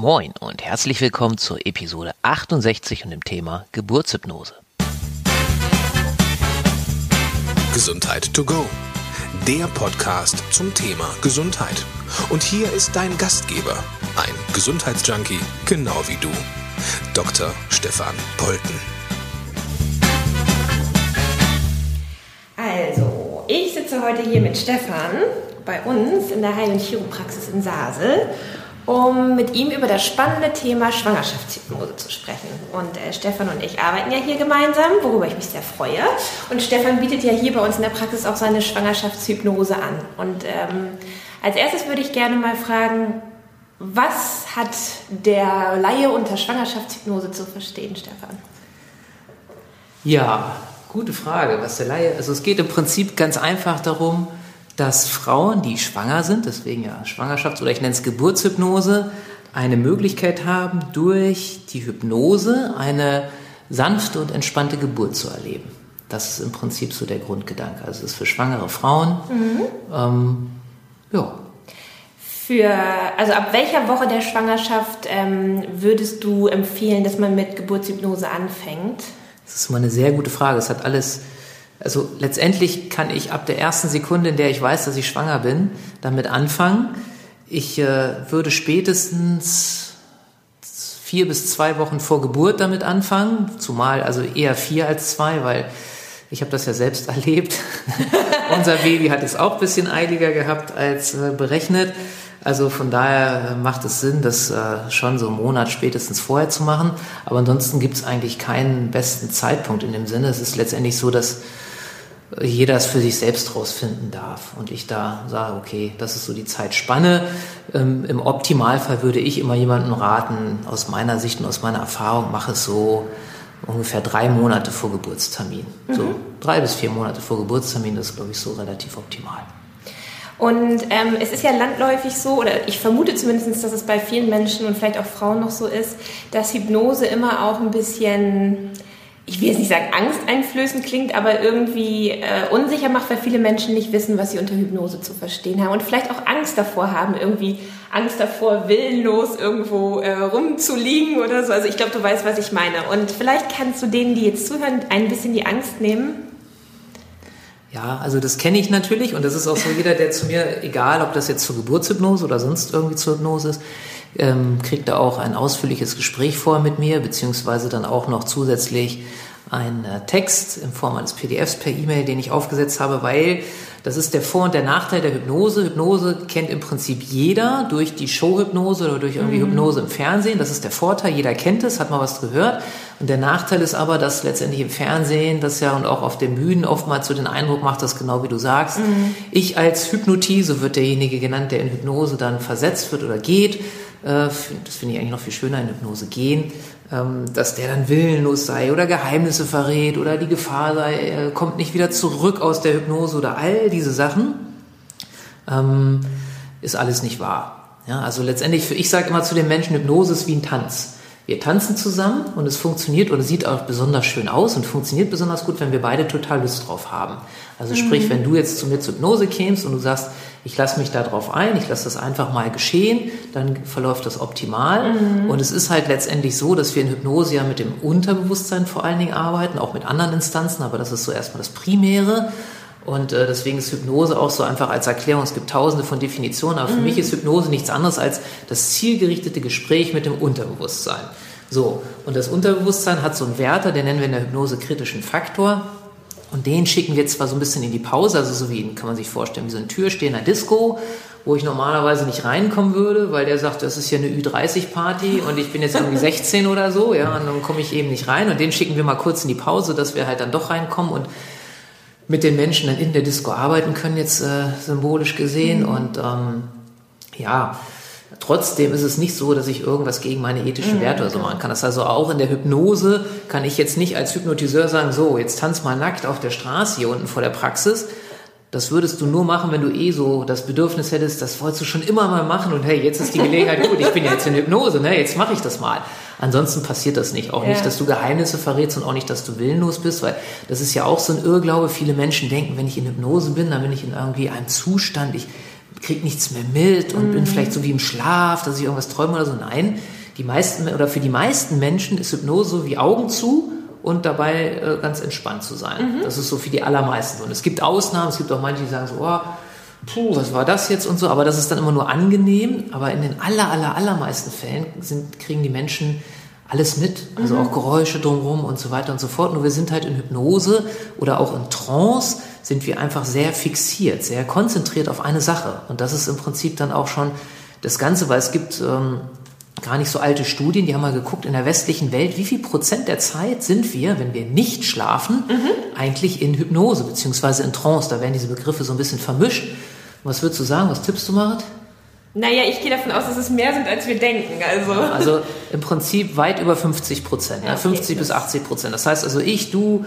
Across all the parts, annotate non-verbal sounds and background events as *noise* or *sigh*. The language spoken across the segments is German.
Moin und herzlich willkommen zur Episode 68 und dem Thema Geburtshypnose. Gesundheit to go. Der Podcast zum Thema Gesundheit. Und hier ist dein Gastgeber, ein Gesundheitsjunkie, genau wie du, Dr. Stefan Polten. Also, ich sitze heute hier mit Stefan bei uns in der Heil- und Chiropraxis in Sasel um mit ihm über das spannende Thema Schwangerschaftshypnose zu sprechen. Und äh, Stefan und ich arbeiten ja hier gemeinsam, worüber ich mich sehr freue. Und Stefan bietet ja hier bei uns in der Praxis auch seine Schwangerschaftshypnose an. Und ähm, als erstes würde ich gerne mal fragen, was hat der Laie unter Schwangerschaftshypnose zu verstehen, Stefan? Ja, gute Frage. Was der Laie, also es geht im Prinzip ganz einfach darum, dass Frauen, die schwanger sind, deswegen ja Schwangerschafts- oder ich nenne es Geburtshypnose, eine Möglichkeit haben, durch die Hypnose eine sanfte und entspannte Geburt zu erleben. Das ist im Prinzip so der Grundgedanke. Also es ist für schwangere Frauen. Mhm. Ähm, ja. Für, also ab welcher Woche der Schwangerschaft ähm, würdest du empfehlen, dass man mit Geburtshypnose anfängt? Das ist mal eine sehr gute Frage. Es hat alles also letztendlich kann ich ab der ersten Sekunde, in der ich weiß, dass ich schwanger bin, damit anfangen. Ich äh, würde spätestens vier bis zwei Wochen vor Geburt damit anfangen, zumal also eher vier als zwei, weil ich habe das ja selbst *laughs* erlebt. *laughs* Unser Baby hat es auch ein bisschen eiliger gehabt als äh, berechnet. Also von daher äh, macht es Sinn, das äh, schon so einen Monat spätestens vorher zu machen. Aber ansonsten gibt es eigentlich keinen besten Zeitpunkt in dem Sinne. Es ist letztendlich so, dass jeder es für sich selbst rausfinden darf. Und ich da sage, okay, das ist so die Zeitspanne. Ähm, Im Optimalfall würde ich immer jemandem raten, aus meiner Sicht und aus meiner Erfahrung, mach es so ungefähr drei Monate vor Geburtstermin. Mhm. So drei bis vier Monate vor Geburtstermin, das ist, glaube ich, so relativ optimal. Und ähm, es ist ja landläufig so, oder ich vermute zumindest, dass es bei vielen Menschen und vielleicht auch Frauen noch so ist, dass Hypnose immer auch ein bisschen ich will jetzt nicht sagen angsteinflößend klingt, aber irgendwie äh, unsicher macht, weil viele Menschen nicht wissen, was sie unter Hypnose zu verstehen haben und vielleicht auch Angst davor haben, irgendwie Angst davor, willenlos irgendwo äh, rumzuliegen oder so. Also ich glaube, du weißt, was ich meine. Und vielleicht kannst du denen, die jetzt zuhören, ein bisschen die Angst nehmen. Ja, also das kenne ich natürlich und das ist auch so jeder, der zu mir, egal ob das jetzt zur Geburtshypnose oder sonst irgendwie zur Hypnose ist, ähm, kriegt er auch ein ausführliches Gespräch vor mit mir, beziehungsweise dann auch noch zusätzlich ein äh, Text in Form eines PDFs per E-Mail, den ich aufgesetzt habe, weil das ist der Vor- und der Nachteil der Hypnose. Hypnose kennt im Prinzip jeder durch die Showhypnose oder durch irgendwie mhm. Hypnose im Fernsehen. Das ist der Vorteil. Jeder kennt es, hat mal was gehört. Und der Nachteil ist aber, dass letztendlich im Fernsehen das ja und auch auf den Bühnen oftmals so den Eindruck macht, dass genau wie du sagst, mhm. ich als Hypnotie, so wird derjenige genannt, der in Hypnose dann versetzt wird oder geht, das finde ich eigentlich noch viel schöner in Hypnose gehen, ähm, dass der dann willenlos sei oder Geheimnisse verrät oder die Gefahr sei, er kommt nicht wieder zurück aus der Hypnose oder all diese Sachen, ähm, ist alles nicht wahr. Ja, also letztendlich, ich sage immer zu den Menschen, Hypnose ist wie ein Tanz. Wir tanzen zusammen und es funktioniert oder sieht auch besonders schön aus und funktioniert besonders gut, wenn wir beide total Lust drauf haben. Also sprich, mhm. wenn du jetzt zu mir zur Hypnose kämst und du sagst, ich lasse mich darauf ein, ich lasse das einfach mal geschehen, dann verläuft das optimal. Mhm. Und es ist halt letztendlich so, dass wir in Hypnose ja mit dem Unterbewusstsein vor allen Dingen arbeiten, auch mit anderen Instanzen, aber das ist so erstmal das Primäre. Und äh, deswegen ist Hypnose auch so einfach als Erklärung. Es gibt tausende von Definitionen, aber für mhm. mich ist Hypnose nichts anderes als das zielgerichtete Gespräch mit dem Unterbewusstsein. So, und das Unterbewusstsein hat so einen Werte, den nennen wir in der Hypnose kritischen Faktor. Und den schicken wir zwar so ein bisschen in die Pause, also so wie, kann man sich vorstellen, wie so ein Türstehender Disco, wo ich normalerweise nicht reinkommen würde, weil der sagt, das ist hier eine Ü30-Party und ich bin jetzt *laughs* irgendwie 16 oder so, ja, und dann komme ich eben nicht rein und den schicken wir mal kurz in die Pause, dass wir halt dann doch reinkommen und mit den Menschen dann in der Disco arbeiten können, jetzt äh, symbolisch gesehen. Mhm. Und ähm, ja, Trotzdem ist es nicht so, dass ich irgendwas gegen meine ethischen mhm, Werte oder so machen kann. Das also auch in der Hypnose kann ich jetzt nicht als Hypnotiseur sagen, so, jetzt tanz mal nackt auf der Straße hier unten vor der Praxis. Das würdest du nur machen, wenn du eh so das Bedürfnis hättest, das wolltest du schon immer mal machen und hey, jetzt ist die Gelegenheit gut, ich bin jetzt in Hypnose, ne, jetzt mache ich das mal. Ansonsten passiert das nicht. Auch ja. nicht, dass du Geheimnisse verrätst und auch nicht, dass du willenlos bist, weil das ist ja auch so ein Irrglaube. Viele Menschen denken, wenn ich in Hypnose bin, dann bin ich in irgendwie einem Zustand, ich kriege nichts mehr mit und mhm. bin vielleicht so wie im Schlaf, dass ich irgendwas träume oder so. Nein, die meisten oder für die meisten Menschen ist Hypnose so wie Augen zu und dabei äh, ganz entspannt zu sein. Mhm. Das ist so für die allermeisten. Und es gibt Ausnahmen, es gibt auch manche, die sagen so, oh, puh, was war das jetzt und so, aber das ist dann immer nur angenehm. Aber in den aller, aller, allermeisten Fällen sind, kriegen die Menschen alles mit, also mhm. auch Geräusche drumherum und so weiter und so fort. Nur wir sind halt in Hypnose oder auch in Trance sind wir einfach sehr fixiert, sehr konzentriert auf eine Sache. Und das ist im Prinzip dann auch schon das Ganze, weil es gibt ähm, gar nicht so alte Studien, die haben mal geguckt, in der westlichen Welt, wie viel Prozent der Zeit sind wir, wenn wir nicht schlafen, mhm. eigentlich in Hypnose beziehungsweise in Trance. Da werden diese Begriffe so ein bisschen vermischt. Was würdest du sagen? Was tippst du, Marit? Naja, ich gehe davon aus, dass es mehr sind, als wir denken. Also, also im Prinzip weit über 50 Prozent, ja, okay, 50 bis 80 Prozent. Das heißt also, ich, du,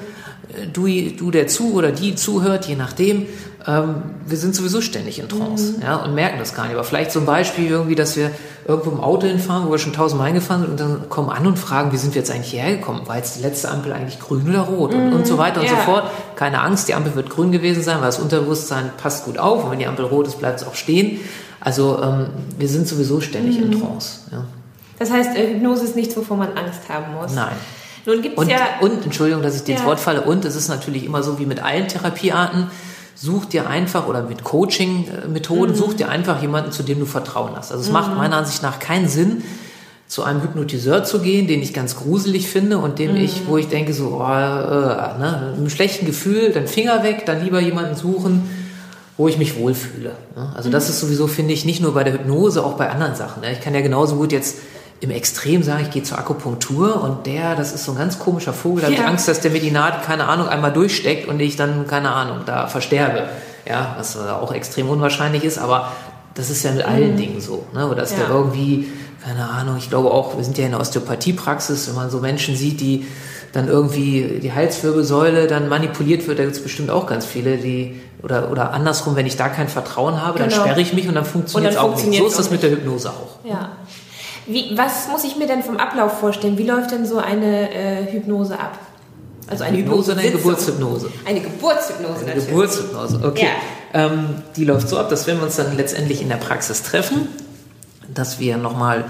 du, du der zu oder die zuhört, je nachdem, ähm, wir sind sowieso ständig in Trance mhm. ja, und merken das gar nicht. Aber vielleicht ein Beispiel irgendwie, dass wir irgendwo im Auto hinfahren, wo wir schon tausendmal hingefahren sind und dann kommen an und fragen, wie sind wir jetzt eigentlich hierher gekommen? War jetzt die letzte Ampel eigentlich grün oder rot? Mhm. Und, und so weiter und ja. so fort. Keine Angst, die Ampel wird grün gewesen sein, weil das Unterbewusstsein passt gut auf und wenn die Ampel rot ist, bleibt es auch stehen. Also ähm, wir sind sowieso ständig mhm. in Trance. Ja. Das heißt, Hypnose ist nichts, wovon man Angst haben muss. Nein. Nun gibt's und, ja und Entschuldigung, dass ich dir ja. ins Wort falle. Und es ist natürlich immer so wie mit allen Therapiearten. Such dir einfach oder mit Coaching-Methoden, mhm. such dir einfach jemanden, zu dem du Vertrauen hast. Also es mhm. macht meiner Ansicht nach keinen Sinn, zu einem Hypnotiseur zu gehen, den ich ganz gruselig finde und dem mhm. ich, wo ich denke so, oh, äh, ne, mit einem schlechten Gefühl, dann Finger weg, dann lieber jemanden suchen, wo ich mich wohlfühle. Ne? Also das mhm. ist sowieso, finde ich, nicht nur bei der Hypnose, auch bei anderen Sachen. Ne? Ich kann ja genauso gut jetzt im Extrem sagen, ich gehe zur Akupunktur und der, das ist so ein ganz komischer Vogel, da ja. habe ich Angst, dass der mir die Nadel, keine Ahnung, einmal durchsteckt und ich dann, keine Ahnung, da versterbe. Ja, was auch extrem unwahrscheinlich ist, aber das ist ja mit allen mhm. Dingen so. Ne? Oder dass ja. der irgendwie, keine Ahnung, ich glaube auch, wir sind ja in der Osteopathiepraxis, wenn man so Menschen sieht, die dann irgendwie die Halswirbelsäule dann manipuliert wird, da gibt es bestimmt auch ganz viele, die oder, oder andersrum, wenn ich da kein Vertrauen habe, genau. dann sperre ich mich und dann funktioniert es auch nicht. So ist das mit der Hypnose auch. Ja. Wie, was muss ich mir denn vom Ablauf vorstellen? Wie läuft denn so eine äh, Hypnose ab? Also eine Hypnose oder eine Geburtshypnose? Eine Geburtshypnose eine. Geburtshypnose, okay. Ja. Ähm, die läuft so ab, dass wenn wir uns dann letztendlich in der Praxis treffen, dass wir nochmal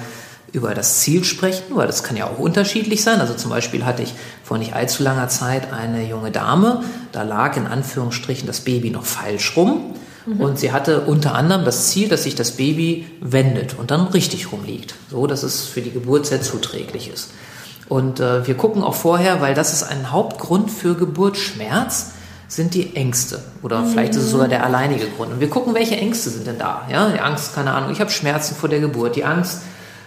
über das Ziel sprechen, weil das kann ja auch unterschiedlich sein. Also zum Beispiel hatte ich vor nicht allzu langer Zeit eine junge Dame, da lag in Anführungsstrichen das Baby noch falsch rum. Mhm. Und sie hatte unter anderem das Ziel, dass sich das Baby wendet und dann richtig rumliegt, so dass es für die Geburt sehr zuträglich ist. Und äh, wir gucken auch vorher, weil das ist ein Hauptgrund für Geburtsschmerz, sind die Ängste. Oder mhm. vielleicht ist es sogar der alleinige Grund. Und wir gucken, welche Ängste sind denn da. Ja, die Angst, keine Ahnung, ich habe Schmerzen vor der Geburt, die Angst,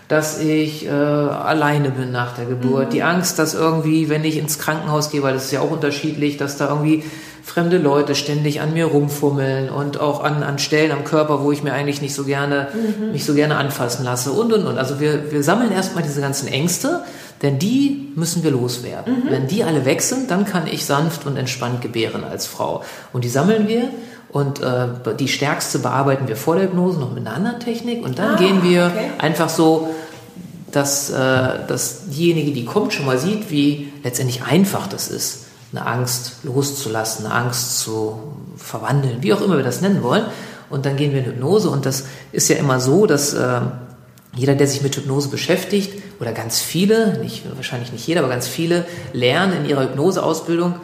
dass ich äh, alleine bin nach der Geburt, mhm. die Angst, dass irgendwie, wenn ich ins Krankenhaus gehe, weil das ist ja auch unterschiedlich, dass da irgendwie fremde Leute ständig an mir rumfummeln und auch an, an Stellen am Körper, wo ich mir eigentlich nicht so gerne, mhm. mich so gerne anfassen lasse und und und. Also wir, wir sammeln erstmal diese ganzen Ängste, denn die müssen wir loswerden. Mhm. Wenn die alle weg sind, dann kann ich sanft und entspannt gebären als Frau. Und die sammeln wir und äh, die stärkste bearbeiten wir vor der Hypnose noch mit einer anderen Technik. Und dann ah, gehen wir okay. einfach so, dass, äh, dass diejenige, die kommt, schon mal sieht, wie letztendlich einfach das ist, eine Angst loszulassen, eine Angst zu verwandeln, wie auch immer wir das nennen wollen. Und dann gehen wir in Hypnose. Und das ist ja immer so, dass äh, jeder, der sich mit Hypnose beschäftigt, oder ganz viele, nicht, wahrscheinlich nicht jeder, aber ganz viele, lernen in ihrer Hypnoseausbildung,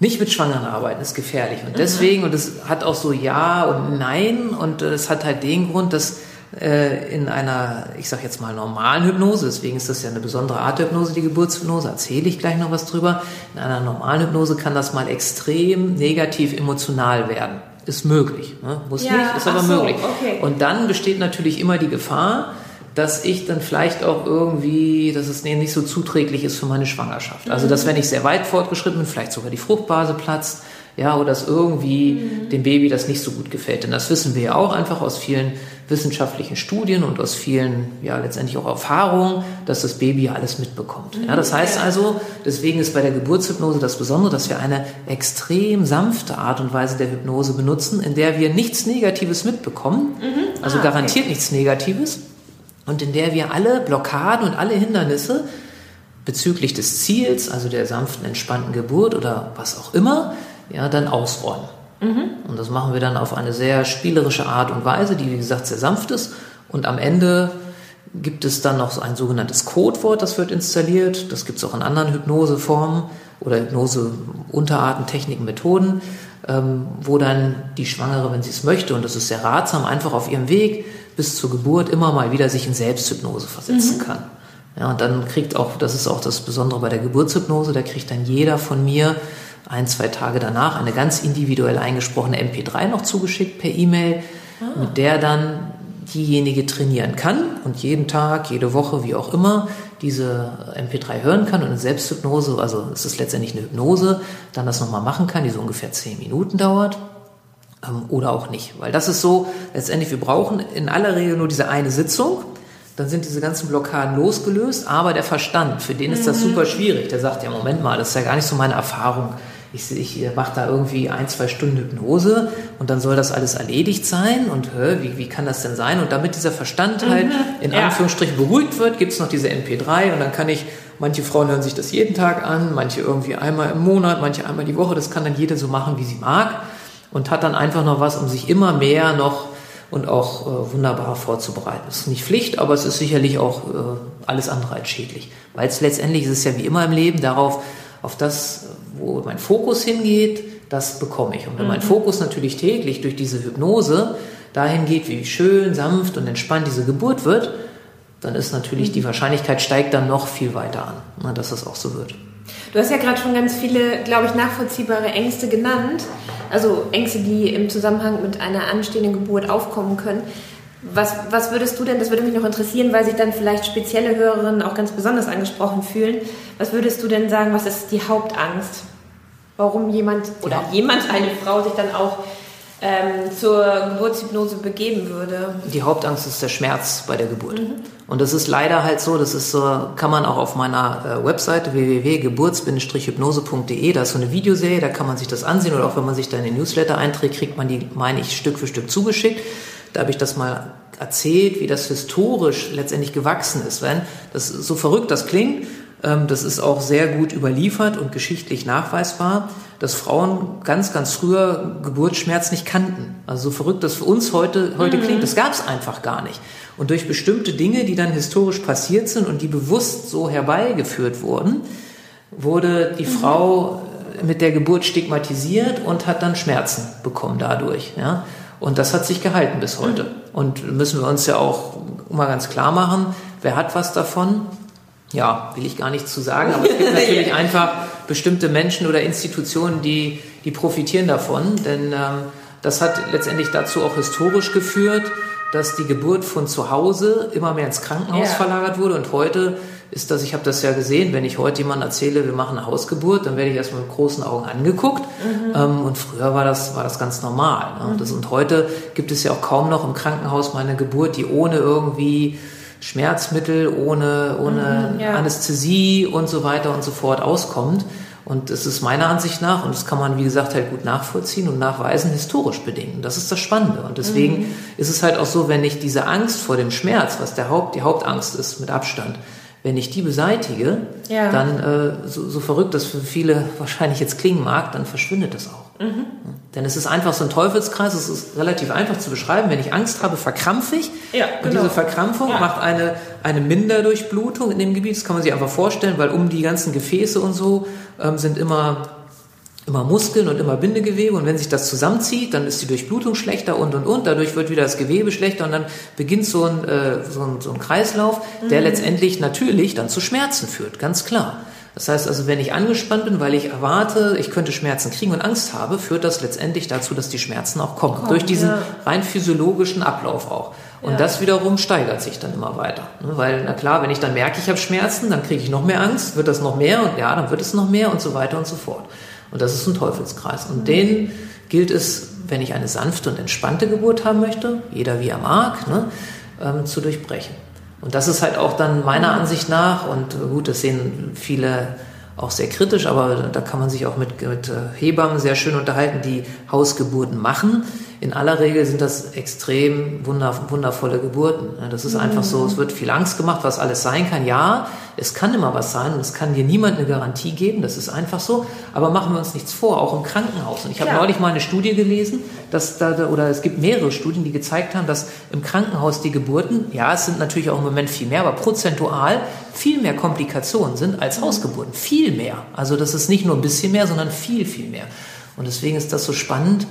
nicht mit Schwangeren arbeiten ist gefährlich. Und deswegen, und es hat auch so Ja und Nein, und es hat halt den Grund, dass äh, in einer, ich sag jetzt mal, normalen Hypnose, deswegen ist das ja eine besondere Art der Hypnose, die Geburtshypnose, erzähle ich gleich noch was drüber. In einer normalen Hypnose kann das mal extrem negativ emotional werden. Ist möglich, ne? muss ja, nicht, ist aber so, möglich. Okay. Und dann besteht natürlich immer die Gefahr, dass ich dann vielleicht auch irgendwie, dass es nicht so zuträglich ist für meine Schwangerschaft. Also, dass wenn ich sehr weit fortgeschritten bin, vielleicht sogar die Fruchtbase platzt, ja, oder dass irgendwie mhm. dem Baby das nicht so gut gefällt. Denn das wissen wir ja auch einfach aus vielen wissenschaftlichen Studien und aus vielen, ja, letztendlich auch Erfahrungen, dass das Baby alles mitbekommt. Ja, das heißt also, deswegen ist bei der Geburtshypnose das Besondere, dass wir eine extrem sanfte Art und Weise der Hypnose benutzen, in der wir nichts Negatives mitbekommen, mhm. also ah, garantiert okay. nichts Negatives, und in der wir alle Blockaden und alle Hindernisse bezüglich des Ziels, also der sanften, entspannten Geburt oder was auch immer, ja, dann ausräumen. Mhm. Und das machen wir dann auf eine sehr spielerische Art und Weise, die wie gesagt sehr sanft ist. Und am Ende gibt es dann noch so ein sogenanntes Codewort, das wird installiert. Das gibt es auch in anderen Hypnoseformen oder Hypnose-Unterarten, Techniken, Methoden, ähm, wo dann die Schwangere, wenn sie es möchte, und das ist sehr ratsam, einfach auf ihrem Weg bis zur Geburt immer mal wieder sich in Selbsthypnose versetzen mhm. kann. Ja, und dann kriegt auch, das ist auch das Besondere bei der Geburtshypnose, da kriegt dann jeder von mir ein, zwei Tage danach eine ganz individuell eingesprochene MP3 noch zugeschickt per E-Mail, ah. mit der dann diejenige trainieren kann und jeden Tag, jede Woche, wie auch immer, diese MP3 hören kann und eine Selbsthypnose, also es ist letztendlich eine Hypnose, dann das nochmal machen kann, die so ungefähr zehn Minuten dauert ähm, oder auch nicht. Weil das ist so, letztendlich, wir brauchen in aller Regel nur diese eine Sitzung, dann sind diese ganzen Blockaden losgelöst, aber der Verstand, für den ist das mhm. super schwierig. Der sagt, ja, Moment mal, das ist ja gar nicht so meine Erfahrung ich, ich mache da irgendwie ein, zwei Stunden Hypnose und dann soll das alles erledigt sein und hä, wie, wie kann das denn sein? Und damit dieser Verstand halt mhm, in ja. Anführungsstrichen beruhigt wird, gibt es noch diese MP3 und dann kann ich, manche Frauen hören sich das jeden Tag an, manche irgendwie einmal im Monat, manche einmal die Woche, das kann dann jede so machen, wie sie mag und hat dann einfach noch was, um sich immer mehr noch und auch äh, wunderbar vorzubereiten. Das ist nicht Pflicht, aber es ist sicherlich auch äh, alles andere als schädlich. Weil es letztendlich ist es ja wie immer im Leben darauf, auf das, wo mein Fokus hingeht, das bekomme ich. Und wenn mhm. mein Fokus natürlich täglich durch diese Hypnose dahin geht, wie schön, sanft und entspannt diese Geburt wird, dann ist natürlich die mhm. Wahrscheinlichkeit steigt dann noch viel weiter an, dass das auch so wird. Du hast ja gerade schon ganz viele, glaube ich, nachvollziehbare Ängste genannt. Also Ängste, die im Zusammenhang mit einer anstehenden Geburt aufkommen können. Was, was würdest du denn, das würde mich noch interessieren, weil sich dann vielleicht spezielle Hörerinnen auch ganz besonders angesprochen fühlen. Was würdest du denn sagen, was ist die Hauptangst? Warum jemand oder ja. jemand, eine Frau, sich dann auch ähm, zur Geburtshypnose begeben würde? Die Hauptangst ist der Schmerz bei der Geburt. Mhm. Und das ist leider halt so, das ist so, kann man auch auf meiner äh, Webseite www.geburts-hypnose.de, da ist so eine Videoserie, da kann man sich das ansehen oder auch wenn man sich da in den Newsletter einträgt, kriegt man die, meine ich, Stück für Stück zugeschickt. Da habe ich das mal erzählt, wie das historisch letztendlich gewachsen ist. Wenn das so verrückt das klingt, das ist auch sehr gut überliefert und geschichtlich nachweisbar, dass Frauen ganz, ganz früher Geburtsschmerz nicht kannten. Also so verrückt das für uns heute, heute mhm. klingt, das gab es einfach gar nicht. Und durch bestimmte Dinge, die dann historisch passiert sind und die bewusst so herbeigeführt wurden, wurde die mhm. Frau mit der Geburt stigmatisiert und hat dann Schmerzen bekommen dadurch. Ja? Und das hat sich gehalten bis heute. Und müssen wir uns ja auch mal ganz klar machen, wer hat was davon? Ja, will ich gar nicht zu sagen, aber es gibt *laughs* natürlich einfach bestimmte Menschen oder Institutionen, die, die profitieren davon, denn ähm, das hat letztendlich dazu auch historisch geführt, dass die Geburt von zu Hause immer mehr ins Krankenhaus ja. verlagert wurde und heute ist das, ich habe das ja gesehen, wenn ich heute jemandem erzähle, wir machen eine Hausgeburt, dann werde ich erstmal mit großen Augen angeguckt. Mhm. Ähm, und früher war das, war das ganz normal. Ne? Mhm. Das, und heute gibt es ja auch kaum noch im Krankenhaus mal eine Geburt, die ohne irgendwie Schmerzmittel, ohne, ohne mhm, ja. Anästhesie und so weiter und so fort auskommt. Und es ist meiner Ansicht nach, und das kann man, wie gesagt, halt gut nachvollziehen und nachweisen, historisch bedingt. das ist das Spannende. Und deswegen mhm. ist es halt auch so, wenn ich diese Angst vor dem Schmerz, was der Haupt, die Hauptangst ist mit Abstand, wenn ich die beseitige, ja. dann, äh, so, so, verrückt das für viele *laughs* wahrscheinlich jetzt klingen mag, dann verschwindet das auch. Mhm. Denn es ist einfach so ein Teufelskreis, es ist relativ einfach zu beschreiben. Wenn ich Angst habe, verkrampfe ich. Ja, genau. Und diese Verkrampfung ja. macht eine, eine Minderdurchblutung in dem Gebiet. Das kann man sich einfach vorstellen, weil um die ganzen Gefäße und so ähm, sind immer immer Muskeln und immer Bindegewebe und wenn sich das zusammenzieht, dann ist die Durchblutung schlechter und und und, dadurch wird wieder das Gewebe schlechter und dann beginnt so ein, äh, so ein, so ein Kreislauf, der mhm. letztendlich natürlich dann zu Schmerzen führt, ganz klar. Das heißt also, wenn ich angespannt bin, weil ich erwarte, ich könnte Schmerzen kriegen und Angst habe, führt das letztendlich dazu, dass die Schmerzen auch kommen. Komm, durch diesen ja. rein physiologischen Ablauf auch. Und ja. das wiederum steigert sich dann immer weiter. Ne, weil, na klar, wenn ich dann merke, ich habe Schmerzen, dann kriege ich noch mehr Angst, wird das noch mehr und ja, dann wird es noch mehr und so weiter und so fort. Und das ist ein Teufelskreis. Und den gilt es, wenn ich eine sanfte und entspannte Geburt haben möchte, jeder wie er mag, ne, ähm, zu durchbrechen. Und das ist halt auch dann meiner Ansicht nach, und gut, das sehen viele auch sehr kritisch, aber da kann man sich auch mit, mit äh, Hebammen sehr schön unterhalten, die Hausgeburten machen. In aller Regel sind das extrem wundervolle Geburten. Das ist einfach so, es wird viel Angst gemacht, was alles sein kann. Ja, Es kann immer was sein und es kann dir niemand eine Garantie geben, das ist einfach so. Aber machen wir uns nichts vor, auch im Krankenhaus. Und ich habe neulich mal eine Studie gelesen, dass da, oder es gibt mehrere Studien, die gezeigt haben, dass im Krankenhaus die Geburten, ja, es sind natürlich auch im Moment viel mehr, aber prozentual viel mehr Komplikationen sind als Hausgeburten. Viel mehr. Also das ist nicht nur ein bisschen mehr, sondern viel, viel mehr. Und deswegen ist das so spannend,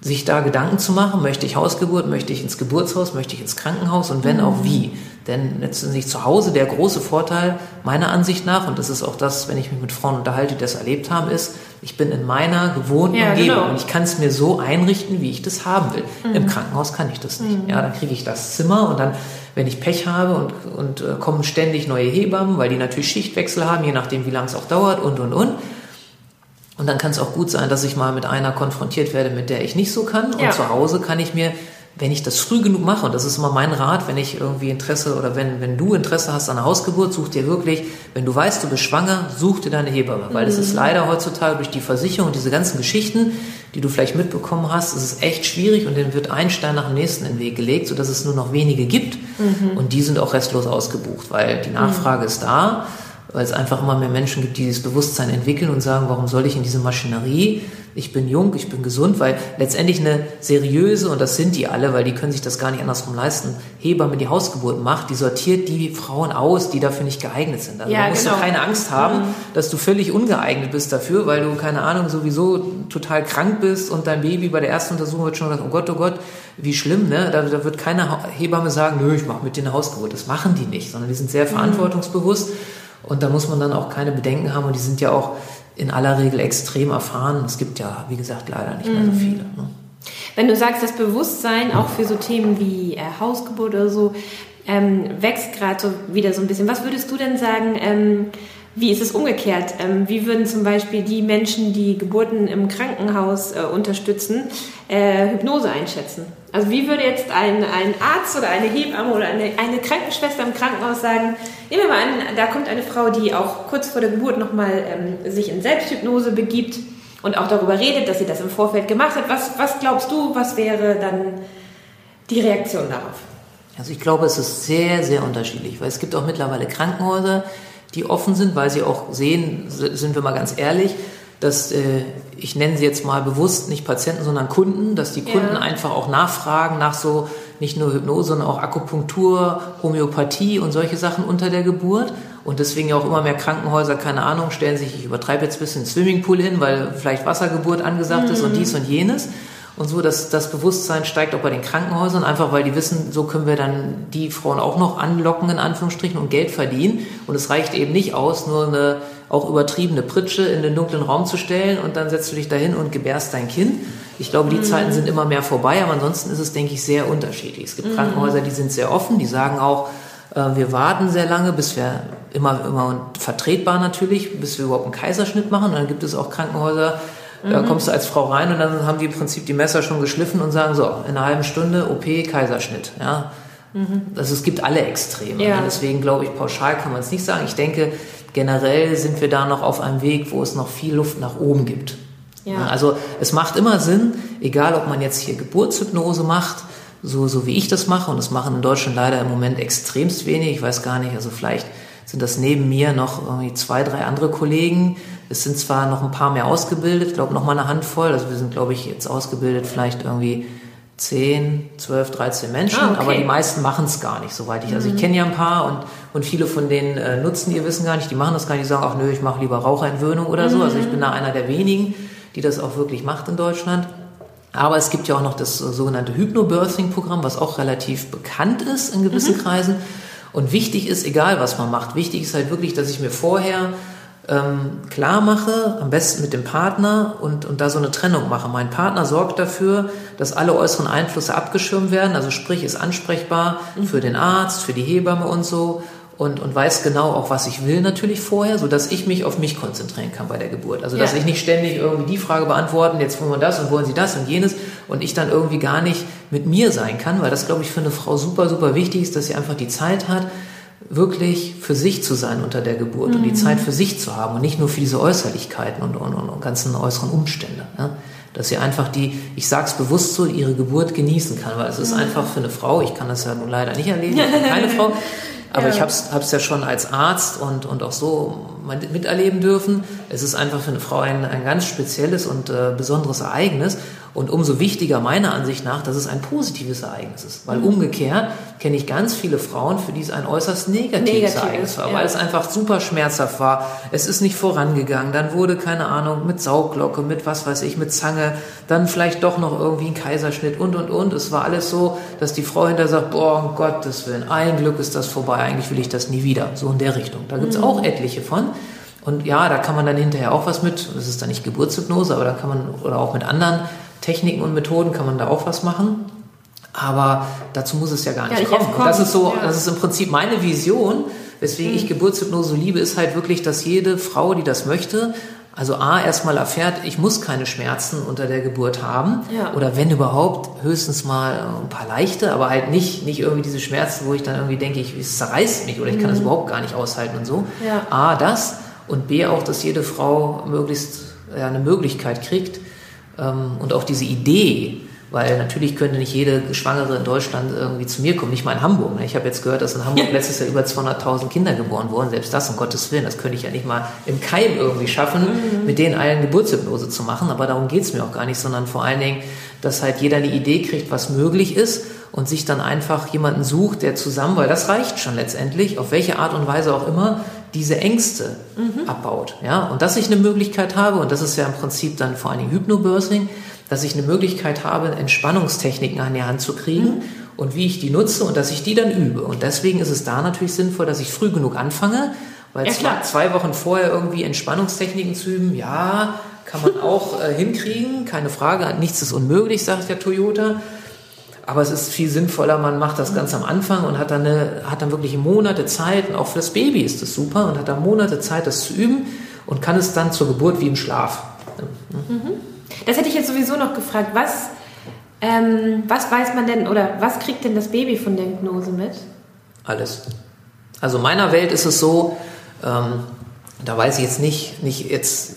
sich da Gedanken zu machen, möchte ich Hausgeburt, möchte ich ins Geburtshaus, möchte ich ins Krankenhaus und wenn auch wie. Denn letztendlich zu Hause der große Vorteil meiner Ansicht nach, und das ist auch das, wenn ich mich mit Frauen unterhalte, die das erlebt haben, ist, ich bin in meiner gewohnten ja, Umgebung genau. und ich kann es mir so einrichten, wie ich das haben will. Mhm. Im Krankenhaus kann ich das nicht. Mhm. Ja, dann kriege ich das Zimmer und dann, wenn ich Pech habe und, und äh, kommen ständig neue Hebammen, weil die natürlich Schichtwechsel haben, je nachdem, wie lange es auch dauert und und und und dann kann es auch gut sein, dass ich mal mit einer konfrontiert werde, mit der ich nicht so kann. Und ja. zu Hause kann ich mir, wenn ich das früh genug mache, und das ist immer mein Rat, wenn ich irgendwie Interesse oder wenn, wenn du Interesse hast an einer Hausgeburt, such dir wirklich, wenn du weißt, du bist schwanger, such dir deine Hebamme. Weil mhm. es ist leider heutzutage durch die Versicherung und diese ganzen Geschichten, die du vielleicht mitbekommen hast, es ist echt schwierig und dann wird ein Stein nach dem nächsten in den Weg gelegt, sodass es nur noch wenige gibt. Mhm. Und die sind auch restlos ausgebucht, weil die Nachfrage mhm. ist da weil es einfach immer mehr Menschen gibt, die dieses Bewusstsein entwickeln und sagen, warum soll ich in diese Maschinerie? Ich bin jung, ich bin gesund, weil letztendlich eine seriöse, und das sind die alle, weil die können sich das gar nicht andersrum leisten, Hebamme, die Hausgeburt macht, die sortiert die Frauen aus, die dafür nicht geeignet sind. Also ja, da musst genau. du keine Angst haben, mhm. dass du völlig ungeeignet bist dafür, weil du, keine Ahnung, sowieso total krank bist und dein Baby bei der ersten Untersuchung wird schon gesagt, oh Gott, oh Gott, wie schlimm, ne? Da, da wird keine Hebamme sagen, nö, ich mache mit dir eine Hausgeburt. Das machen die nicht, sondern die sind sehr mhm. Und da muss man dann auch keine Bedenken haben und die sind ja auch in aller Regel extrem erfahren. Es gibt ja, wie gesagt, leider nicht mehr so mhm. viele. Ne? Wenn du sagst, das Bewusstsein auch für so Themen wie äh, Hausgeburt oder so ähm, wächst gerade so wieder so ein bisschen. Was würdest du denn sagen, ähm, wie ist es umgekehrt? Ähm, wie würden zum Beispiel die Menschen, die Geburten im Krankenhaus äh, unterstützen, äh, Hypnose einschätzen? Also wie würde jetzt ein, ein Arzt oder eine Hebamme oder eine, eine Krankenschwester im Krankenhaus sagen, nehmen wir mal an, da kommt eine Frau, die auch kurz vor der Geburt nochmal ähm, sich in Selbsthypnose begibt und auch darüber redet, dass sie das im Vorfeld gemacht hat. Was, was glaubst du, was wäre dann die Reaktion darauf? Also ich glaube, es ist sehr, sehr unterschiedlich, weil es gibt auch mittlerweile Krankenhäuser, die offen sind, weil sie auch sehen, sind wir mal ganz ehrlich, dass äh, ich nenne sie jetzt mal bewusst nicht Patienten, sondern Kunden, dass die Kunden ja. einfach auch nachfragen nach so nicht nur Hypnose, sondern auch Akupunktur, Homöopathie und solche Sachen unter der Geburt. Und deswegen ja auch immer mehr Krankenhäuser, keine Ahnung, stellen sich, ich übertreibe jetzt ein bisschen, Swimmingpool hin, weil vielleicht Wassergeburt angesagt mhm. ist und mhm. dies und jenes und so, dass das Bewusstsein steigt auch bei den Krankenhäusern, einfach weil die wissen, so können wir dann die Frauen auch noch anlocken, in Anführungsstrichen, und Geld verdienen. Und es reicht eben nicht aus, nur eine auch übertriebene Pritsche in den dunklen Raum zu stellen und dann setzt du dich dahin und gebärst dein Kind. Ich glaube, die mhm. Zeiten sind immer mehr vorbei, aber ansonsten ist es, denke ich, sehr unterschiedlich. Es gibt mhm. Krankenhäuser, die sind sehr offen, die sagen auch, äh, wir warten sehr lange, bis wir immer, immer vertretbar natürlich, bis wir überhaupt einen Kaiserschnitt machen. Und dann gibt es auch Krankenhäuser, da mhm. kommst du als Frau rein und dann haben die im Prinzip die Messer schon geschliffen und sagen so, in einer halben Stunde OP, Kaiserschnitt. Ja. Mhm. Also es gibt alle Extreme. Ja. deswegen glaube ich, pauschal kann man es nicht sagen. Ich denke, generell sind wir da noch auf einem Weg, wo es noch viel Luft nach oben gibt. Ja. Also es macht immer Sinn, egal ob man jetzt hier Geburtshypnose macht, so, so wie ich das mache, und das machen in Deutschland leider im Moment extremst wenig, ich weiß gar nicht, also vielleicht sind das neben mir noch irgendwie zwei, drei andere Kollegen. Es sind zwar noch ein paar mehr ausgebildet, ich glaube noch mal eine Handvoll. Also wir sind, glaube ich, jetzt ausgebildet vielleicht irgendwie 10, 12, 13 Menschen, ah, okay. aber die meisten machen es gar nicht, soweit ich. Also ich mhm. kenne ja ein paar und, und viele von denen äh, nutzen ihr Wissen gar nicht, die machen das gar nicht, die sagen, ach nö, ich mache lieber Rauchentwöhnung oder so. Also ich bin da einer der wenigen, die das auch wirklich macht in Deutschland. Aber es gibt ja auch noch das sogenannte Hypnobirthing-Programm, was auch relativ bekannt ist in gewissen mhm. Kreisen. Und wichtig ist, egal was man macht, wichtig ist halt wirklich, dass ich mir vorher ähm, klar mache, am besten mit dem Partner und, und da so eine Trennung mache. Mein Partner sorgt dafür, dass alle äußeren Einflüsse abgeschirmt werden, also sprich ist ansprechbar mhm. für den Arzt, für die Hebamme und so und, und weiß genau auch, was ich will natürlich vorher, so dass ich mich auf mich konzentrieren kann bei der Geburt. Also dass ja. ich nicht ständig irgendwie die Frage beantworten, jetzt wollen wir das und wollen Sie das und jenes und ich dann irgendwie gar nicht mit mir sein kann, weil das glaube ich für eine Frau super, super wichtig ist, dass sie einfach die Zeit hat, wirklich für sich zu sein unter der Geburt mhm. und die mhm. Zeit für sich zu haben und nicht nur für diese Äußerlichkeiten und, und, und ganzen äußeren Umstände. Ja? Dass sie einfach die, ich sag's bewusst so, ihre Geburt genießen kann, weil es ist mhm. einfach für eine Frau, ich kann das ja nun leider nicht erleben, *laughs* keine Frau, Aber Ja. ich habe es ja schon als Arzt und, und auch so miterleben dürfen. Es ist einfach für eine Frau ein, ein ganz spezielles und äh, besonderes Ereignis. Und umso wichtiger meiner Ansicht nach, dass es ein positives Ereignis ist. Mhm. Weil umgekehrt kenne ich ganz viele Frauen, für die es ein äußerst negatives, Negatives, Ereignis war. ja. Weil es einfach super schmerzhaft war. Es ist nicht vorangegangen. Dann wurde, keine Ahnung, mit Sauglocke, mit was weiß ich, mit Zange, dann vielleicht doch noch irgendwie ein Kaiserschnitt und, und, und. Es war alles so, dass die Frau hinterher sagt, boah, um Gottes Willen, ein Glück ist das vorbei, eigentlich will ich das nie wieder. So in der Richtung. Da gibt's auch etliche von. Und ja, da kann man dann hinterher auch was mit, das ist dann nicht Geburtshypnose, aber da kann man, oder auch mit anderen Techniken und Methoden kann man da auch was machen. Aber dazu muss es ja gar nicht nicht kommen. Und das kommen, ist so, ja. das ist im Prinzip meine Vision, weswegen ich Geburtshypnose liebe, ist halt wirklich, dass jede Frau, die das möchte, also A, erstmal erfährt, ich muss keine Schmerzen unter der Geburt haben. Ja. Oder wenn überhaupt, höchstens mal ein paar leichte, aber halt nicht, nicht irgendwie diese Schmerzen, wo ich dann irgendwie denke, ich, es zerreißt mich oder ich kann das überhaupt gar nicht aushalten und so. Ja. A, das und B, auch, dass jede Frau möglichst ja, eine Möglichkeit kriegt ähm, und auch diese Idee, weil natürlich könnte nicht jede Schwangere in Deutschland irgendwie zu mir kommen, nicht mal in Hamburg. Ne? Ich habe jetzt gehört, dass in Hamburg letztes Jahr über 200.000 Kinder geboren wurden. Selbst das, um Gottes Willen, das könnte ich ja nicht mal im Keim irgendwie schaffen, mit denen allen Geburtshypnose zu machen. Aber darum geht's mir auch gar nicht, sondern vor allen Dingen, dass halt jeder eine Idee kriegt, was möglich ist und sich dann einfach jemanden sucht, der zusammen, weil das reicht schon letztendlich, auf welche Art und Weise auch immer, diese Ängste abbaut. Ja? Und dass ich eine Möglichkeit habe, und das ist ja im Prinzip dann vor allen Dingen Hypnobirthing, dass ich eine Möglichkeit habe, Entspannungstechniken an die Hand zu kriegen und wie ich die nutze und dass ich die dann übe. Und deswegen ist es da natürlich sinnvoll, dass ich früh genug anfange, weil Ja, zwei, zwei Wochen vorher irgendwie Entspannungstechniken zu üben, ja, kann man *laughs* auch äh, hinkriegen, keine Frage, nichts ist unmöglich, sagt der Toyota. Aber es ist viel sinnvoller, man macht das ganz am Anfang und hat dann, eine, hat dann wirklich Monate Zeit und auch für das Baby ist das super und hat dann Monate Zeit, das zu üben und kann es dann zur Geburt wie im Schlaf. Das hätte ich jetzt sowieso noch gefragt. Was, ähm, was weiß man denn oder was kriegt denn das Baby von der Hypnose mit? Alles. Also in meiner Welt ist es so, ähm, da weiß ich jetzt nicht, nicht jetzt,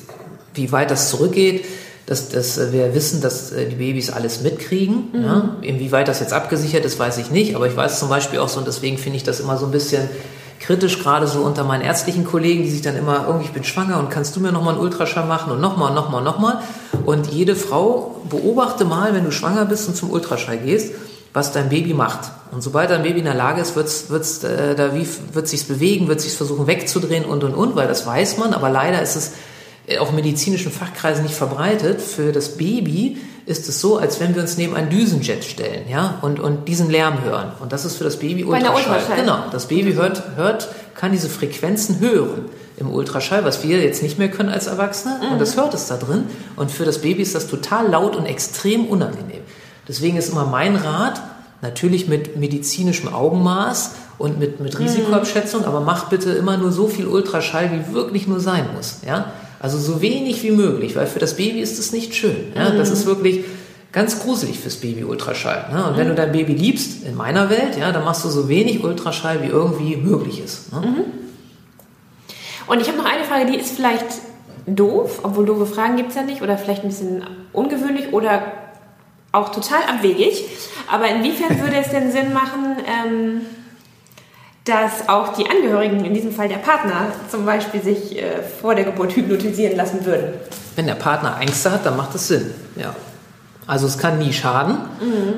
wie weit das zurückgeht, dass, dass wir wissen, dass äh, die Babys alles mitkriegen. Ja? Inwieweit das jetzt abgesichert ist, weiß ich nicht. Aber ich weiß zum Beispiel auch so, und deswegen finde ich das immer so ein bisschen kritisch, gerade so unter meinen ärztlichen Kollegen, die sich dann immer, irgendwie, ich bin schwanger und kannst du mir nochmal einen Ultraschall machen und nochmal und nochmal und nochmal. Und jede Frau beobachte mal, wenn du schwanger bist und zum Ultraschall gehst, was dein Baby macht. Und sobald dein Baby in der Lage ist, wird's, wird's, äh, da wie, wird sich's bewegen, wird sich's versuchen wegzudrehen und und und, weil das weiß man, aber leider ist es auch in medizinischen Fachkreisen nicht verbreitet. Für das Baby ist es so, als wenn wir uns neben ein Düsenjet stellen, ja, und, und diesen Lärm hören. Und das ist für das Baby Ultraschall. Ultraschall. Genau. Das Baby hört, hört, kann diese Frequenzen hören im Ultraschall, was wir jetzt nicht mehr können als Erwachsene. Und das hört es da drin. Und für das Baby ist das total laut und extrem unangenehm. Deswegen ist immer mein Rat, natürlich mit medizinischem Augenmaß und mit, mit Risikoabschätzung, aber mach bitte immer nur so viel Ultraschall, wie wirklich nur sein muss. Ja? Also so wenig wie möglich, weil für das Baby ist es nicht schön. Ja? Das ist wirklich ganz gruselig fürs Baby Ultraschall. Ne? Und wenn du dein Baby liebst, in meiner Welt, ja, dann machst du so wenig Ultraschall, wie irgendwie möglich ist. Ne? Und ich habe noch eine Frage, die ist vielleicht doof, obwohl doofe Fragen gibt es ja nicht, oder vielleicht ein bisschen ungewöhnlich oder auch total abwegig. Aber inwiefern würde es denn Sinn machen, ähm, dass auch die Angehörigen, in diesem Fall der Partner, zum Beispiel sich äh, vor der Geburt hypnotisieren lassen würden? Wenn der Partner Ängste hat, dann macht es Sinn. Ja. Also es kann nie schaden.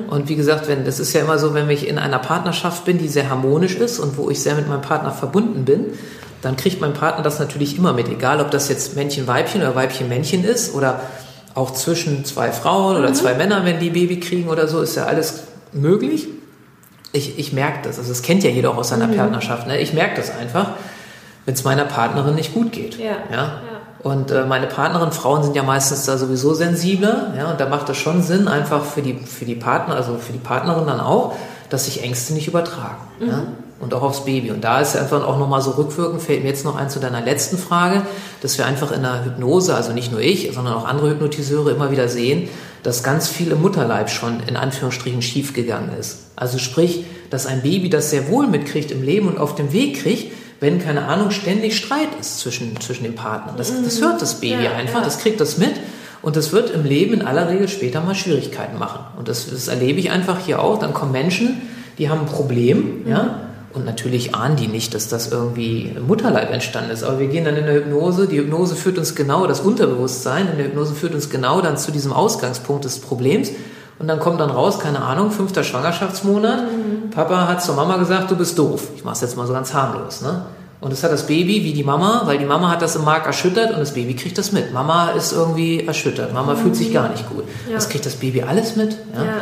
Und wie gesagt, wenn das ist ja immer so, wenn ich in einer Partnerschaft bin, die sehr harmonisch ist und wo ich sehr mit meinem Partner verbunden bin, dann kriegt mein Partner das natürlich immer mit, egal ob das jetzt Männchen-Weibchen oder Weibchen-Männchen ist oder auch zwischen zwei Frauen oder zwei Männern, wenn die Baby kriegen oder so, ist ja alles möglich. Ich, ich merke das, also das kennt ja jeder auch aus seiner Partnerschaft. Ne? Ich merke das einfach, wenn es meiner Partnerin nicht gut geht. Ja, ja. Und äh, meine Partnerin, Frauen sind ja meistens da sowieso sensibler, ja, und da macht es schon Sinn, einfach für die, für die Partner, also für die Partnerin dann auch, dass sich Ängste nicht übertragen. Ja? Und auch aufs Baby. Und da ist einfach auch nochmal so rückwirkend, fällt mir jetzt noch ein zu deiner letzten Frage, dass wir einfach in der Hypnose, also nicht nur ich, sondern auch andere Hypnotiseure immer wieder sehen, dass ganz viel im Mutterleib schon in Anführungsstrichen schiefgegangen ist. Also sprich, dass ein Baby das sehr wohl mitkriegt im Leben und auf dem Weg kriegt, wenn, keine Ahnung, ständig Streit ist zwischen, zwischen den Partnern. Das, das hört das Baby Ja, einfach, ja. das kriegt das mit und das wird im Leben in aller Regel später mal Schwierigkeiten machen. Und das, das erlebe ich einfach hier auch. Dann kommen Menschen, die haben ein Problem, ja, Und natürlich ahnen die nicht, dass das irgendwie im Mutterleib entstanden ist. Aber wir gehen dann in der Hypnose. Die Hypnose führt uns genau, das Unterbewusstsein in der Hypnose führt uns genau dann zu diesem Ausgangspunkt des Problems. Und dann kommt dann raus, keine Ahnung, fünfter Schwangerschaftsmonat. Mhm. Papa hat zur Mama gesagt, du bist doof. Ich mach's jetzt mal so ganz harmlos. Ne? Und das hat das Baby wie die Mama, weil die Mama hat das im Mark erschüttert und das Baby kriegt das mit. Mama ist irgendwie erschüttert. Mama mhm. fühlt sich gar nicht gut. Ja. Das kriegt das Baby alles mit. Ja? ja.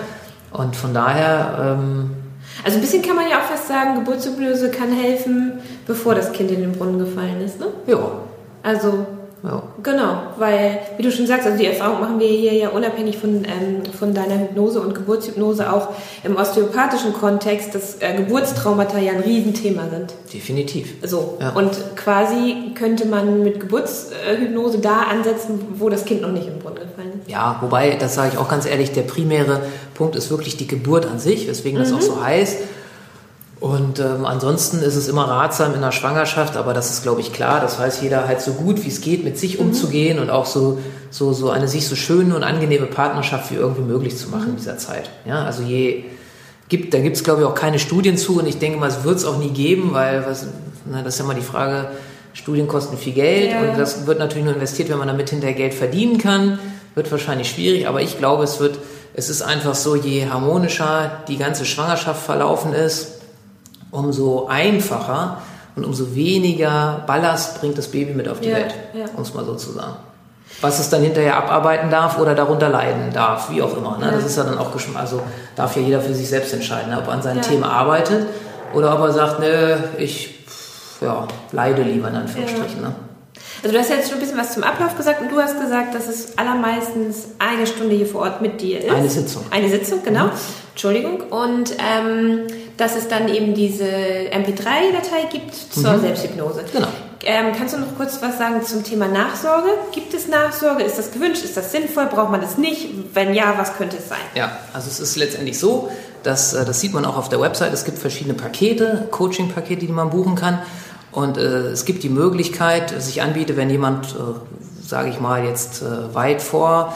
Und von daher ähm, also ein bisschen kann man ja auch sagen, Geburtshypnose kann helfen, bevor das Kind in den Brunnen gefallen ist, ne? Ja. Also ja. Genau, weil, wie du schon sagst, also die Erfahrung machen wir hier ja unabhängig von, ähm, von deiner Hypnose und Geburtshypnose auch im osteopathischen Kontext, dass äh, Geburtstraumata ja ein Riesenthema sind. Definitiv. So, ja. und quasi könnte man mit Geburtshypnose da ansetzen, wo das Kind noch nicht im Brunnen gefallen ist. Ja, wobei, das sage ich auch ganz ehrlich, der primäre Punkt ist wirklich die Geburt an sich, weswegen das mhm. auch so heißt. Und ähm, ansonsten ist es immer ratsam in der Schwangerschaft, aber das ist, glaube ich, klar. Das weiß jeder halt so gut, wie es geht, mit sich mhm. umzugehen und auch so, so, so eine sich so schöne und angenehme Partnerschaft wie irgendwie möglich zu machen mhm. in dieser Zeit. Ja, also je gibt, da gibt es, glaube ich, auch keine Studien zu und ich denke mal, es wird es auch nie geben, weil was, na, das ist ja immer die Frage, Studien kosten viel Geld ja. und das wird natürlich nur investiert, wenn man damit hinterher Geld verdienen kann. Wird wahrscheinlich schwierig, aber ich glaube, es wird, es ist einfach so, je harmonischer die ganze Schwangerschaft verlaufen ist, umso einfacher und umso weniger Ballast bringt das Baby mit auf die ja, Welt, ja. um es mal so zu sagen. Was es dann hinterher abarbeiten darf oder darunter leiden darf, wie auch immer. Ne? Ja. Das ist ja dann auch also darf ja jeder für sich selbst entscheiden, ne? ob er an seinem Thema arbeitet oder ob er sagt, ne, ich ja, leide lieber in Anführungsstrichen. Ne? Also du hast jetzt schon ein bisschen was zum Ablauf gesagt und du hast gesagt, dass es allermeistens eine Stunde hier vor Ort mit dir ist. Eine Sitzung. Eine Sitzung, genau. Mhm. Entschuldigung. Und ähm, dass es dann eben diese MP3-Datei gibt zur mhm. Selbsthypnose. Genau. Ähm, kannst du noch kurz was sagen zum Thema Nachsorge? Gibt es Nachsorge? Ist das gewünscht? Ist das sinnvoll? Braucht man das nicht? Wenn ja, was könnte es sein? Ja, also es ist letztendlich so, dass, äh, das sieht man auch auf der Website, es gibt verschiedene Pakete, Coaching-Pakete, die man buchen kann. Und äh, es gibt die Möglichkeit, sich anbietet, wenn jemand, äh, sage ich mal, jetzt äh, weit vor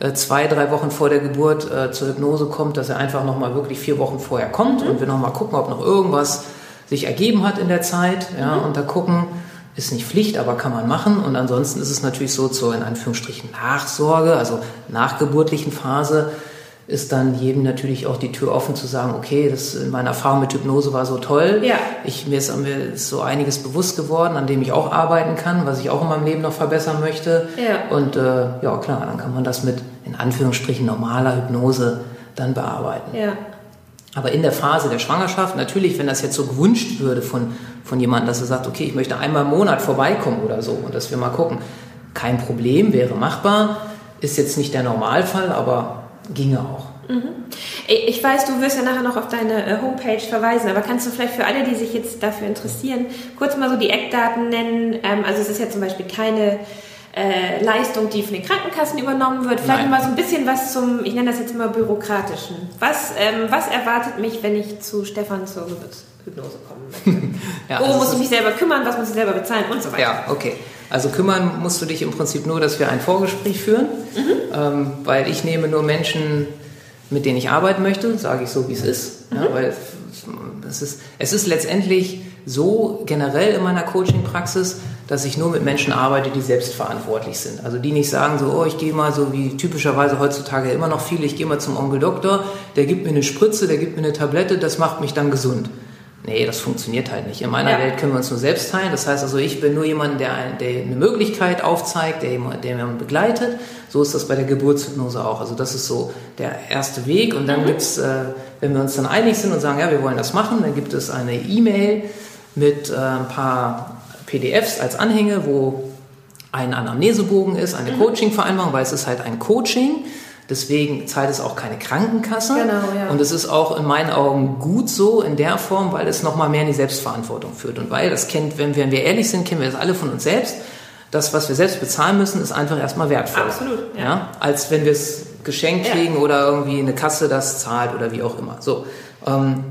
äh, zwei, drei Wochen vor der Geburt äh, zur Hypnose kommt, dass er einfach nochmal wirklich vier Wochen vorher kommt mhm. und wir nochmal gucken, ob noch irgendwas sich ergeben hat in der Zeit. Ja, mhm. und da gucken, ist nicht Pflicht, aber kann man machen. Und ansonsten ist es natürlich so zur in Anführungsstrichen Nachsorge, also nachgeburtlichen Phase, ist dann jedem natürlich auch die Tür offen zu sagen, okay, das meine Erfahrung mit Hypnose war so toll. Ja. Ich, mir, ist, mir ist so einiges bewusst geworden, an dem ich auch arbeiten kann, was ich auch in meinem Leben noch verbessern möchte. Ja. Und äh, ja, klar, dann kann man das mit in Anführungsstrichen normaler Hypnose dann bearbeiten. Ja. Aber in der Phase der Schwangerschaft, natürlich, wenn das jetzt so gewünscht würde von, von jemandem, dass er sagt, okay, ich möchte einmal im Monat vorbeikommen oder so und dass wir mal gucken, kein Problem, wäre machbar, ist jetzt nicht der Normalfall, aber ginge auch. Mhm. Ich weiß, du wirst ja nachher noch auf deine äh, Homepage verweisen, aber kannst du vielleicht für alle, die sich jetzt dafür interessieren, kurz mal so die Eckdaten nennen? Ähm, also es ist ja zum Beispiel keine äh, Leistung, die von den Krankenkassen übernommen wird. Vielleicht Nein. mal so ein bisschen was zum, ich nenne das jetzt immer bürokratischen. Was, ähm, was erwartet mich, wenn ich zu Stefan zur Hypnose kommen möchte? *laughs* ja, Wo muss ich mich selber kümmern, was muss ich selber bezahlen und so weiter? Ja, okay. Also kümmern musst du dich im Prinzip nur, dass wir ein Vorgespräch führen, mhm. ähm, weil ich nehme nur Menschen, mit denen ich arbeiten möchte, sage ich so, wie es ist. Mhm. Ja, weil es ist, es ist letztendlich so generell in meiner Coaching-Praxis, dass ich nur mit Menschen arbeite, die selbstverantwortlich sind. Also die nicht sagen so, oh, ich gehe mal so wie typischerweise heutzutage immer noch viele, ich gehe mal zum Onkel Doktor, der gibt mir eine Spritze, der gibt mir eine Tablette, das macht mich dann gesund. Nee, das funktioniert halt nicht. In meiner ja. Welt können wir uns nur selbst teilen. Das heißt also, ich bin nur jemand, der, der eine Möglichkeit aufzeigt, der, der jemanden begleitet. So ist das bei der Geburtshypnose auch. Also das ist so der erste Weg. Und dann mhm. gibt's, äh, wenn wir uns dann einig sind und sagen, ja, wir wollen das machen, dann gibt es eine E-Mail mit äh, ein paar PDFs als Anhänge, wo ein Anamnesebogen ist, eine mhm. Coaching-Vereinbarung, weil es ist halt ein Coaching. Deswegen zahlt es auch keine Krankenkasse. Genau, ja. Und es ist auch in meinen Augen gut so in der Form, weil es nochmal mehr in die Selbstverantwortung führt. Und weil das kennt, wenn wir, wenn wir ehrlich sind, kennen wir das alle von uns selbst. Das, was wir selbst bezahlen müssen, ist einfach erstmal wertvoll. Absolut. Ja. ja als wenn wir es geschenkt kriegen ja. oder irgendwie eine Kasse das zahlt oder wie auch immer. So. Ähm,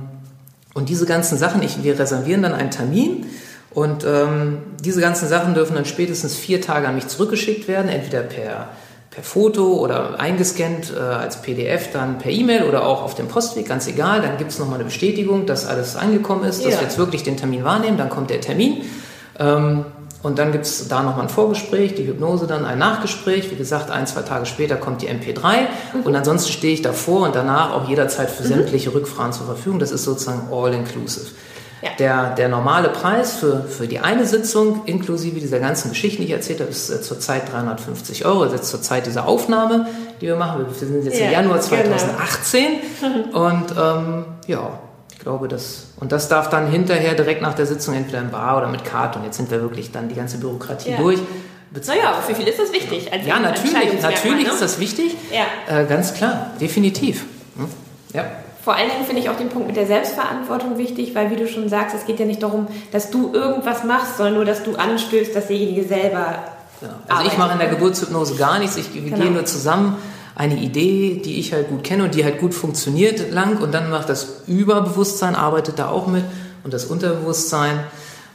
und diese ganzen Sachen, ich, wir reservieren dann einen Termin und ähm, diese ganzen Sachen dürfen dann spätestens vier Tage an mich zurückgeschickt werden, entweder per per Foto oder eingescannt äh, als PDF dann per E-Mail oder auch auf dem Postweg, ganz egal. Dann gibt es nochmal eine Bestätigung, dass alles angekommen ist, dass Ja. wir jetzt wirklich den Termin wahrnehmen. Dann kommt der Termin. Ähm, und dann gibt es da nochmal ein Vorgespräch, die Hypnose, dann ein Nachgespräch. Wie gesagt, ein, zwei Tage später kommt die MP3. Und ansonsten stehe ich davor und danach auch jederzeit für sämtliche Rückfragen zur Verfügung. Das ist sozusagen all-inclusive. Ja. Der, der normale Preis für, für die eine Sitzung, inklusive dieser ganzen Geschichten, die ich erzählt habe, ist äh, zurzeit 350 Euro. Das ist zur Zeit dieser Aufnahme, die wir machen. Wir sind jetzt im Ja, Januar genau. 2018. *laughs* Und ähm, ja, ich glaube, das. Und das darf dann hinterher direkt nach der Sitzung entweder in Bar oder mit Karte. Und jetzt sind wir wirklich dann die ganze Bürokratie Ja. durch. Naja, aber für viele ist das wichtig. als Ja, natürlich, natürlich ne? ist das wichtig. Ja. Äh, ganz klar, definitiv. Hm? Ja. Vor allen Dingen finde ich auch den Punkt mit der Selbstverantwortung wichtig, weil wie du schon sagst, es geht ja nicht darum, dass du irgendwas machst, sondern nur, dass du anstößt, dass derjenige selber. Genau. Also ich mache in der Geburtshypnose gar nichts. Ich, wir Genau. gehen nur zusammen eine Idee, die ich halt gut kenne und die halt gut funktioniert lang und dann macht das Überbewusstsein, arbeitet da auch mit und das Unterbewusstsein.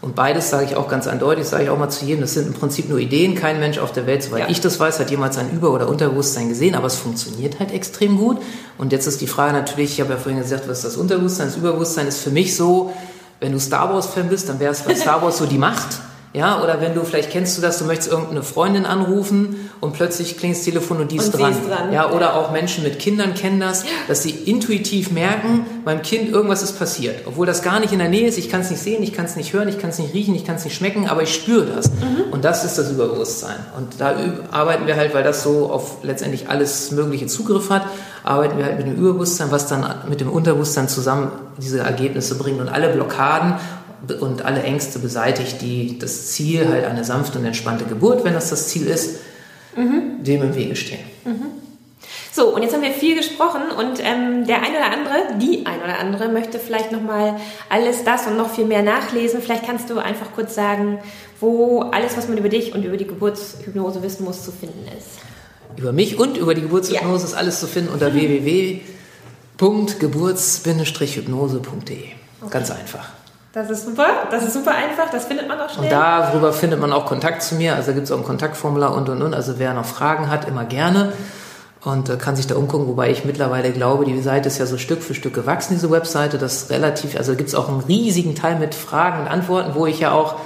Und beides sage ich auch ganz eindeutig, sage ich auch mal zu jedem, das sind im Prinzip nur Ideen. Kein Mensch auf der Welt, soweit Ja. ich das weiß, hat jemals ein Über- oder Unterbewusstsein gesehen, aber es funktioniert halt extrem gut. Und jetzt ist die Frage natürlich, ich habe ja vorhin gesagt, was ist das Unterbewusstsein? Das Überbewusstsein ist für mich so, wenn du Star Wars-Fan bist, dann wäre es bei Star Wars so die Macht. Ja, oder wenn du, vielleicht kennst du das, du möchtest irgendeine Freundin anrufen und plötzlich klingt das Telefon und die ist Und dran. ist dran. Ja, oder auch Menschen mit Kindern kennen das, dass sie intuitiv merken, beim Kind irgendwas ist passiert. Obwohl das gar nicht in der Nähe ist, ich kann es nicht sehen, ich kann es nicht hören, ich kann es nicht riechen, ich kann es nicht schmecken, aber ich spüre das. Mhm. Und das ist das Überbewusstsein. Und da arbeiten wir halt, weil das so auf letztendlich alles mögliche Zugriff hat, arbeiten wir halt mit dem Überbewusstsein, was dann mit dem Unterbewusstsein zusammen diese Ergebnisse bringt und alle Blockaden und alle Ängste beseitigt, die das Ziel halt eine sanfte und entspannte Geburt, wenn das das Ziel ist, dem im Wege stehen. So, und jetzt haben wir viel gesprochen und ähm, der ein oder andere, die ein oder andere möchte vielleicht nochmal alles das und noch viel mehr nachlesen. Vielleicht kannst du einfach kurz sagen, wo alles, was man über dich und über die Geburtshypnose wissen muss, zu finden ist. Über mich und über die Geburtshypnose ist alles zu finden unter www.geburts-hypnose.de. Ganz einfach. Das ist super, das ist super einfach, das findet man auch schnell. Und darüber findet man auch Kontakt zu mir. Also da gibt es auch ein Kontaktformular und und und. Also wer noch Fragen hat, immer gerne. Und äh, kann sich da umgucken, wobei ich mittlerweile glaube, die Seite ist ja so Stück für Stück gewachsen, diese Webseite. Das relativ, also gibt es auch einen riesigen Teil mit Fragen und Antworten, wo ich ja auch,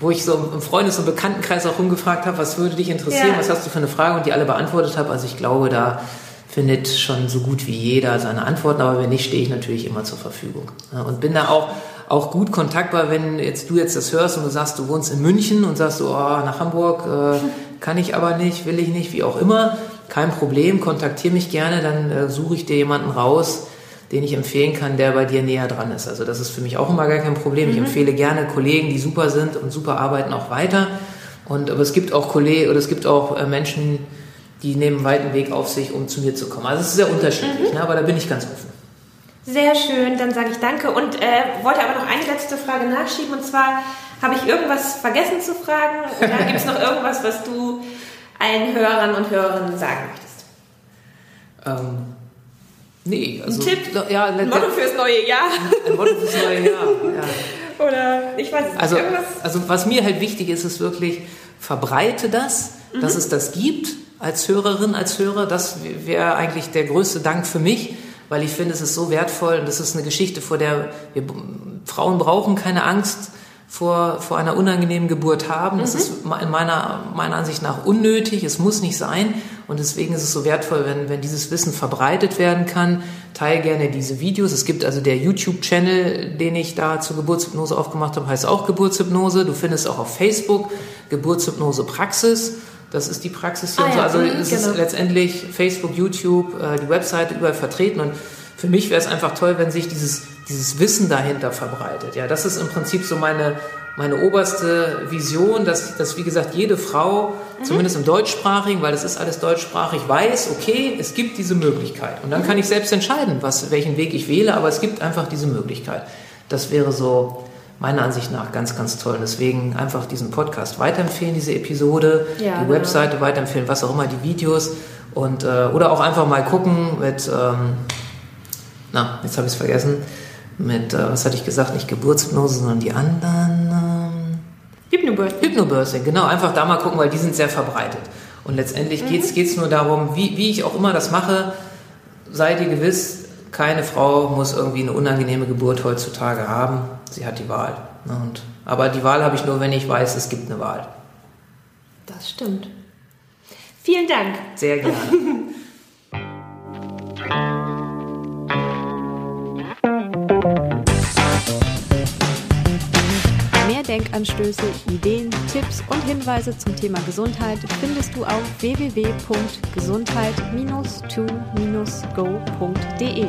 wo ich so im Freundes- und Bekanntenkreis auch rumgefragt habe, was würde dich interessieren, Ja. was hast du für eine Frage und die alle beantwortet habe. Also ich glaube, da findet schon so gut wie jeder seine Antworten, aber wenn nicht, stehe ich natürlich immer zur Verfügung. Und bin da auch, auch gut kontaktbar, wenn jetzt du jetzt das hörst und du sagst, du wohnst in München und sagst, oh, nach Hamburg äh, *laughs* kann ich aber nicht, will ich nicht, wie auch immer. Kein Problem, kontaktiere mich gerne, dann äh, suche ich dir jemanden raus, den ich empfehlen kann, der bei dir näher dran ist. Also das ist für mich auch immer gar kein Problem. Ich empfehle gerne Kollegen, die super sind und super arbeiten, auch weiter. Und aber es gibt auch Kollegen oder es gibt auch äh, Menschen, die nehmen einen weiten Weg auf sich, um zu mir zu kommen. Also es ist sehr unterschiedlich, ne? aber da bin ich ganz offen. Sehr schön, dann sage ich danke und äh, wollte aber noch eine letzte Frage nachschieben und zwar habe ich irgendwas vergessen zu fragen oder *laughs* gibt es noch irgendwas, was du allen Hörern und Hörerinnen sagen möchtest? Ähm, nee, also Ein Tipp? ja, Ein Motto fürs neue Jahr ein Motto fürs neue Jahr. Ja. *laughs* oder ich weiß nicht, Also, irgendwas? also was mir halt wichtig ist, ist wirklich, verbreite das, dass es das gibt als Hörerin, als Hörer. Das wäre eigentlich der größte Dank für mich, weil ich finde, es ist so wertvoll und das ist eine Geschichte, vor der wir Frauen brauchen keine Angst vor, vor einer unangenehmen Geburt haben. Das ist in meiner, meiner Ansicht nach unnötig, es muss nicht sein. Und deswegen ist es so wertvoll, wenn, wenn dieses Wissen verbreitet werden kann. Teil gerne diese Videos. Es gibt also der YouTube-Channel, den ich da zur Geburtshypnose aufgemacht habe, heißt auch Geburtshypnose. Du findest auch auf Facebook Geburtshypnose Praxis. Das ist die Praxis hier. Ah und so. ja, Also mhm, es ist genau. letztendlich Facebook, YouTube, äh, die Webseite überall vertreten. Und für mich wäre es einfach toll, wenn sich dieses, dieses Wissen dahinter verbreitet. Ja, das ist im Prinzip so meine, meine oberste Vision, dass, dass, wie gesagt, jede Frau, zumindest im Deutschsprachigen, weil das ist alles deutschsprachig, weiß, okay, es gibt diese Möglichkeit. Und dann kann ich selbst entscheiden, was, welchen Weg ich wähle, aber es gibt einfach diese Möglichkeit. Das wäre so meiner Ansicht nach ganz, ganz toll. Deswegen einfach diesen Podcast weiterempfehlen, diese Episode, Ja, die genau. Webseite weiterempfehlen, was auch immer, die Videos. Und, äh, oder auch einfach mal gucken mit, ähm, na, jetzt habe ich es vergessen, mit, äh, was hatte ich gesagt, nicht Geburtshypnose, sondern die anderen. Ähm, Hypnobirthing. Hypnobirthing, genau, einfach da mal gucken, weil die sind sehr verbreitet. Und letztendlich mhm. geht es nur darum, wie, wie ich auch immer das mache, sei dir gewiss, keine Frau muss irgendwie eine unangenehme Geburt heutzutage haben. Sie hat die Wahl. Ne? Und, aber die Wahl habe ich nur, wenn ich weiß, es gibt eine Wahl. Das stimmt. Vielen Dank. Sehr gerne. *laughs* Mehr Denkanstöße, Ideen, Tipps und Hinweise zum Thema Gesundheit findest du auf www.gesundheit-to-go.de.